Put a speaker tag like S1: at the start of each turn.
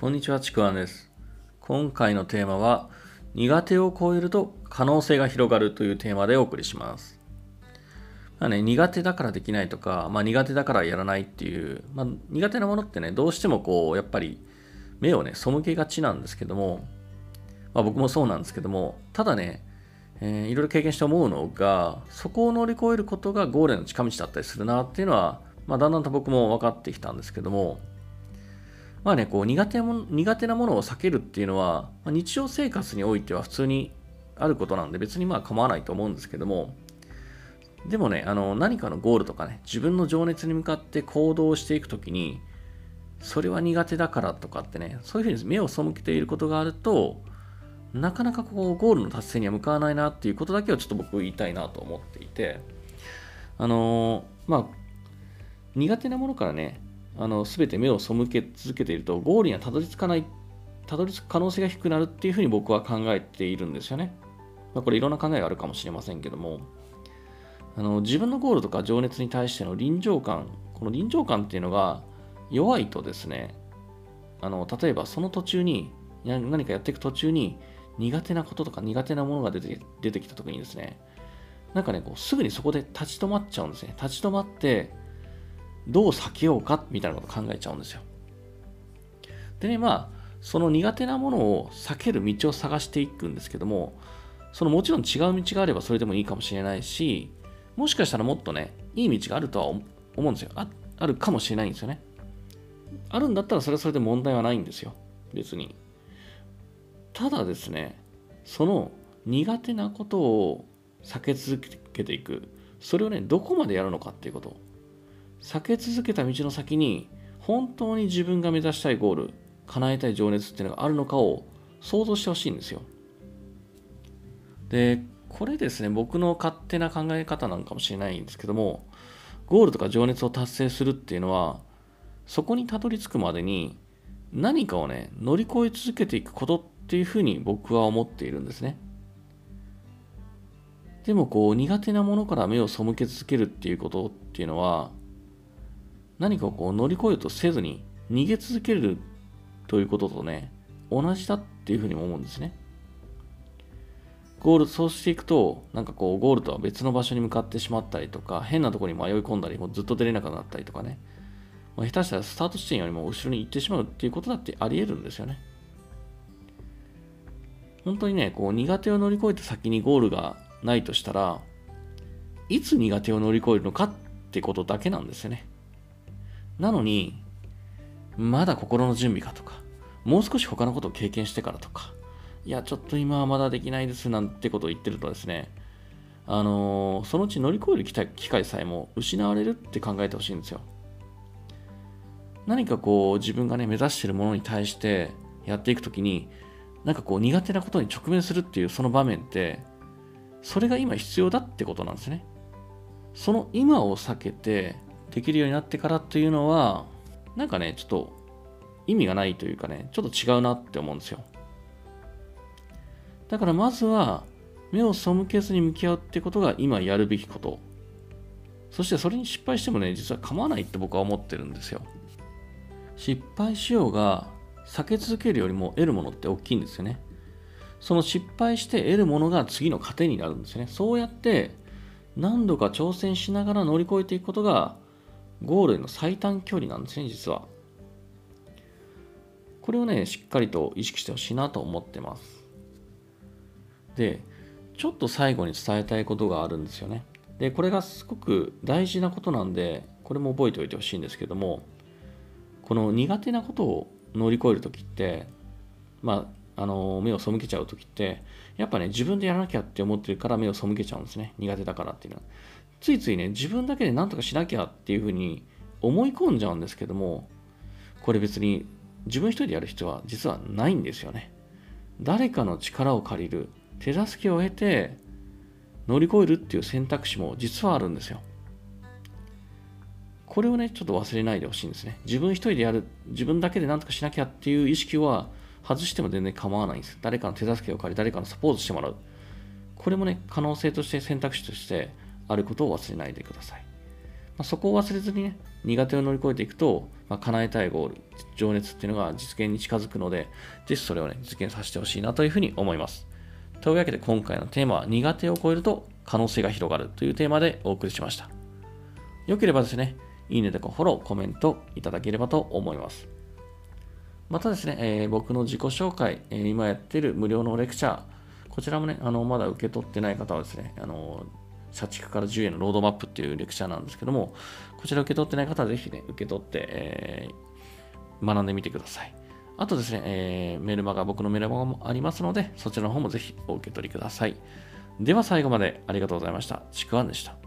S1: こんにちは、ちくわんです。今回のテーマは、苦手を超えると可能性が広がるというテーマでお送りします。まあね、苦手だからできないとか、まあ、苦手だからやらないっていう、まあ、苦手なものってね、どうしてもこう、やっぱり目をね、背けがちなんですけども、まあ、僕もそうなんですけども、ただね、えーいろいろ経験して思うのが、そこを乗り越えることがゴールへの近道だったりするなっていうのは、まあ、だんだんと僕も分かってきたんですけども、まあね、こう苦手も苦手なものを避けるっていうのは、まあ日常生活においては普通にあることなんで別にまあ構わないと思うんですけども、でもね、あの何かのゴールとかね、自分の情熱に向かって行動していくときに、それは苦手だからとかってね、そういうふうに目を背けていることがあると、なかなかこうゴールの達成には向かわないなっていうことだけをちょっと僕言いたいなと思っていて、あのーまあ、苦手なものからね、あの全て目を背け続けているとゴールにはたどり着かないたどり着く可能性が低くなるっていうふうに僕は考えているんですよね、まあ、これいろんな考えがあるかもしれませんけども。あの自分のゴールとか情熱に対しての臨場感この臨場感っていうのが弱いとですねあの例えばその途中に何かやっていく途中に苦手なこととか苦手なものが出て出てきた時にですねなんかねこうすぐにそこで立ち止まっちゃうんですね。立ち止まってどう避けようかみたいなこと考えちゃうんですよ。でね、まあ、その苦手なものを避ける道を探していくんですけども、そのもちろん違う道があればそれでもいいかもしれないし、もしかしたらもっとね、いい道があるとは思うんですよ。ああるかもしれないんですよね。あるんだったらそれはそれで問題はないんですよ。別に。ただですね、その苦手なことを避け続けていく。それをね、どこまでやるのかっていうこと。避け続けた道の先に本当に自分が目指したいゴール叶えたい情熱っていうのがあるのかを想像してほしいんですよ。でこれですね僕の勝手な考え方なんかもしれないんですけどもゴールとか情熱を達成するっていうのはそこにたどり着くまでに何かをね乗り越え続けていくことっていうふうに僕は思っているんですね。でもこう苦手なものから目を背け続けるっていうことっていうのは何かをこう乗り越えようとせずに逃げ続けるということとね、同じだっていうふうにも思うんですね。ゴール、そうしていくと、なんかこう、ゴールとは別の場所に向かってしまったりとか、変なところに迷い込んだり、もうずっと出れなくなったりとかね、まあ、下手したらスタート地点よりも後ろに行ってしまうっていうことだってあり得るんですよね。本当にね、こう、苦手を乗り越えて先にゴールがないとしたら、いつ苦手を乗り越えるのかってことだけなんですよね。なのに、まだ心の準備かとか、もう少し他のことを経験してからとか、いや、ちょっと今はまだできないですなんてことを言ってるとですね、あのーそのうち乗り越える機会さえも失われるって考えてほしいんですよ。何かこう自分がね目指してるものに対してやっていくときになんかこう苦手なことに直面するっていうその場面ってそれが今必要だってことなんですね。その今を避けてできるようになってからっていうのはなんかねちょっと意味がないというかねちょっと違うなって思うんですよ。だからまずは目を背けずに向き合うってことが今やるべきこと。そしてそれに失敗してもね実は構わないって僕は思ってるんですよ。失敗しようが避け続けるよりも得るものって大きいんですよね。その失敗して得るものが次の糧になるんですよね。そうやって何度か挑戦しながら乗り越えていくことがゴールへの最短距離なんですね、実は。これをね、しっかりと意識してほしいなと思ってます。で、ちょっと最後に伝えたいことがあるんですよね。で、これがすごく大事なことなんで、これも覚えておいてほしいんですけども、この苦手なことを乗り越えるときって、まあ、あの目を背けちゃうときって、やっぱね、自分でやらなきゃって思ってるから目を背けちゃうんですね。苦手だからっていうのは。ついついね、自分だけで何とかしなきゃっていうふうに思い込んじゃうんですけども、これ別に自分一人でやる必要は実はないんですよね。誰かの力を借りる、手助けを得て乗り越えるっていう選択肢も実はあるんですよ。これをね、ちょっと忘れないでほしいんですね。自分一人でやる、自分だけで何とかしなきゃっていう意識は外しても全然構わないんです。誰かの手助けを借り、誰かのサポートしてもらう。これもね、可能性として選択肢としてあることを忘れないでください。あ、そこを忘れずにね、苦手を乗り越えていくと、まあ、叶えたいゴール、情熱っていうのが実現に近づくので、ぜひそれをね、実現させてほしいなというふうに思います。というわけで今回のテーマは苦手を超えると可能性が広がるというテーマでお送りしました。よければですね、いいねとかフォロー、コメントいただければと思います。またですね、えー、僕の自己紹介、えー、今やってる無料のレクチャー、こちらもね、あのまだ受け取ってない方はですね、あの社畜から10円のロードマップっていうレクチャーなんですけども、こちら受け取ってない方はぜひね、受け取って、えー、学んでみてください。あとですね、えー、メルマガ、僕のメルマガもありますので、そちらの方もぜひお受け取りください。では最後までありがとうございました。ちくわんでした。